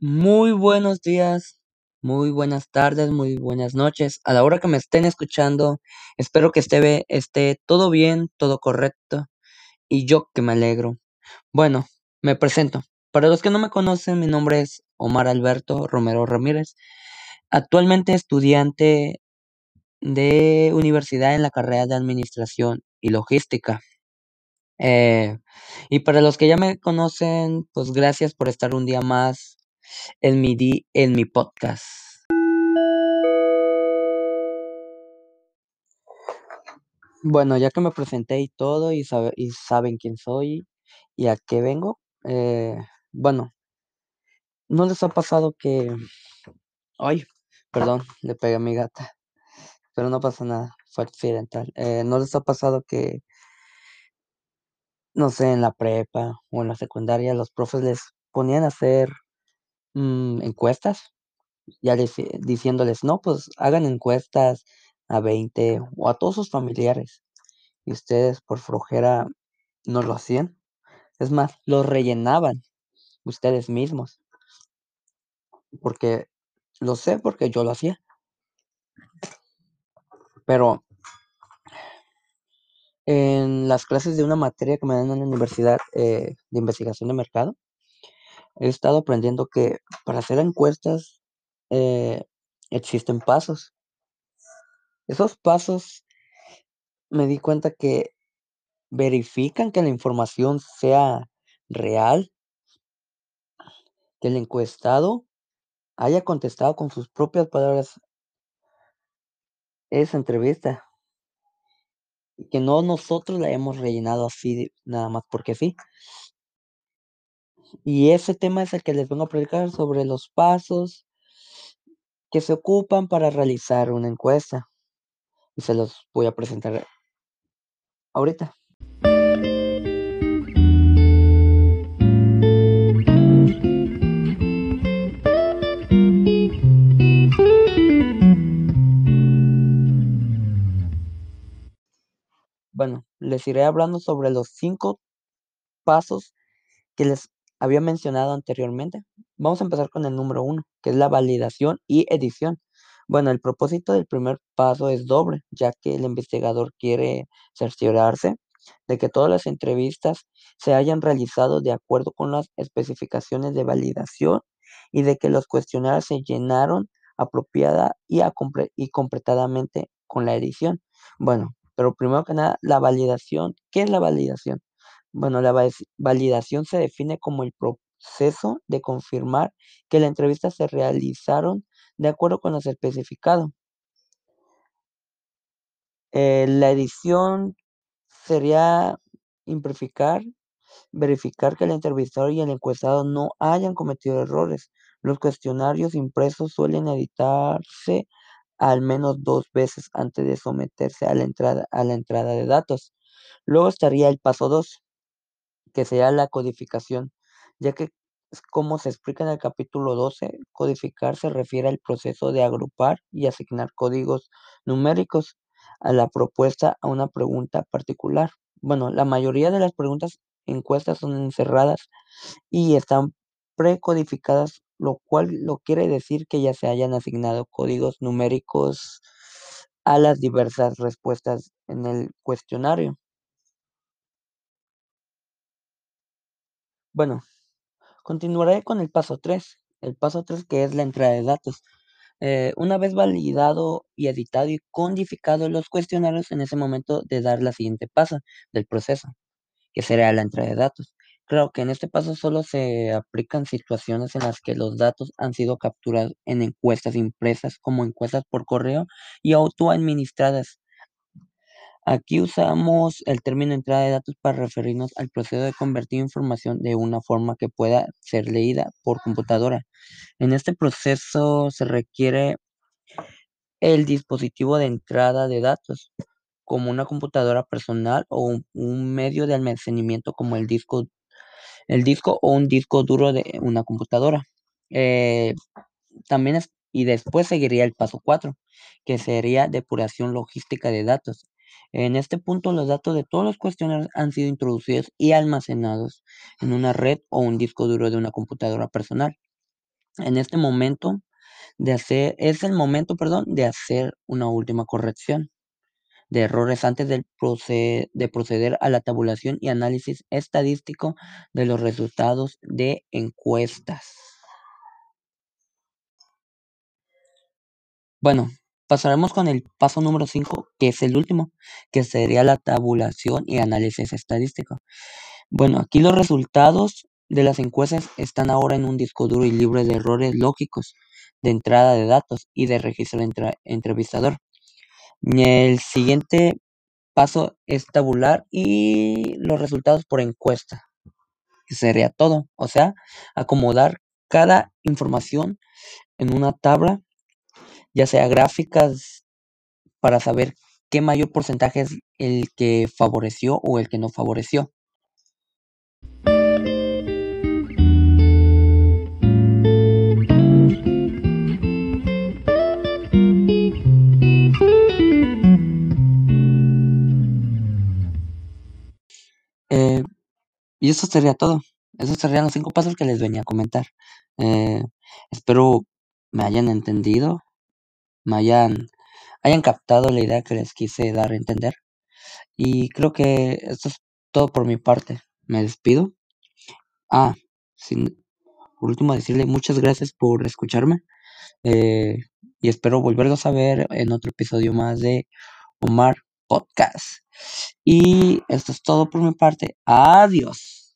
Muy buenos días, muy buenas tardes, muy buenas noches. A la hora que me estén escuchando, espero que esté, esté todo bien, todo correcto y yo que me alegro. Bueno, me presento. Para los que no me conocen, mi nombre es Omar Alberto Romero Ramírez, actualmente estudiante de universidad en la carrera de Administración y Logística. Eh, y para los que ya me conocen, pues gracias por estar un día más en mi, di- en mi podcast. Bueno, ya que me presenté y todo y, y saben quién soy y a qué vengo, eh, bueno, ¿no les ha pasado que... Ay, perdón, le pegué a mi gata, pero no pasa nada, fue accidental. Eh, ¿no les ha pasado que, no sé, en la prepa o en la secundaria los profes les ponían a hacer mm, encuestas, ya les- diciéndoles, no, pues hagan encuestas a 20 o a todos sus familiares y ustedes por flojera no lo hacían? Es más, lo rellenaban ustedes mismos, porque lo sé porque yo lo hacía, pero en las clases de una materia que me dan en la universidad eh, de investigación de mercado, he estado aprendiendo que para hacer encuestas eh, existen pasos. Esos pasos me di cuenta que verifican que la información sea real, que el encuestado haya contestado con sus propias palabras esa entrevista y que no nosotros la hemos rellenado así nada más porque sí. Y ese tema es el que les vengo a predicar sobre los pasos que se ocupan para realizar una encuesta. Y se los voy a presentar ahorita. Bueno, les iré hablando sobre los cinco pasos que les había mencionado anteriormente. Vamos a empezar con el número uno, que es la validación y edición. Bueno, el propósito del primer paso es doble, ya que el investigador quiere cerciorarse de que todas las entrevistas se hayan realizado de acuerdo con las especificaciones de validación y de que los cuestionarios se llenaron apropiada y, completadamente con la edición. Bueno, pero primero que nada, la validación. ¿Qué es la validación? Bueno, la val- validación se define como el proceso de confirmar que la entrevista se realizaron de acuerdo con lo especificado. Eh, la edición sería implicar, verificar que el entrevistador y el encuestado no hayan cometido errores. Los cuestionarios impresos suelen editarse al menos dos veces antes de someterse a la entrada, a la entrada de datos. Luego estaría el paso 2 que sería la codificación, ya que como se explica en el capítulo 12, codificar se refiere al proceso de agrupar y asignar códigos numéricos a la propuesta a una pregunta particular. Bueno, la mayoría de las preguntas encuestas son encerradas y están precodificadas, lo cual lo quiere decir que ya se hayan asignado códigos numéricos a las diversas respuestas en el cuestionario. Bueno, Continuaré con el paso 3. El paso 3 que es la entrada de datos. Eh, una vez validado y editado y codificado los cuestionarios, en ese momento de dar la siguiente paso del proceso, que será la entrada de datos. Claro que en este paso solo se aplican situaciones en las que los datos han sido capturados en encuestas impresas como encuestas por correo y autoadministradas Aquí usamos el término entrada de datos para referirnos al proceso de convertir información de una forma que pueda ser leída por computadora. En este proceso se requiere el dispositivo de entrada de datos, como una computadora personal o un, medio de almacenamiento como el disco, el disco o un disco duro de una computadora. Eh, también y después seguiría el paso 4, que sería depuración logística de datos. En este punto, los datos de todos los cuestionarios han sido introducidos y almacenados en una red o un disco duro de una computadora personal. En este momento de hacer es el momento, perdón, de hacer una última corrección de errores antes proce de proceder a la tabulación y análisis estadístico de los resultados de encuestas. Bueno, pasaremos con el paso número 5, que es el último, que sería la tabulación y análisis estadístico. Bueno, aquí los resultados de las encuestas están ahora en un disco duro y libre de errores lógicos de entrada de datos y de registro de entrevistador. El siguiente paso es tabular y los resultados por encuesta. Sería todo, o sea, acomodar cada información en una tabla ya sea gráficas para saber qué mayor porcentaje es el que favoreció o el que no favoreció. Eh, y eso sería todo. Esos serían los cinco pasos que les venía a comentar. Eh, espero me hayan entendido me hayan, hayan captado la idea que les quise dar a entender. Y creo que esto es todo por mi parte. Me despido. Ah, sin, por último decirle muchas gracias por escucharme. Eh, y espero volverlos a ver en otro episodio más de Omar Podcast. Y esto es todo por mi parte. Adiós.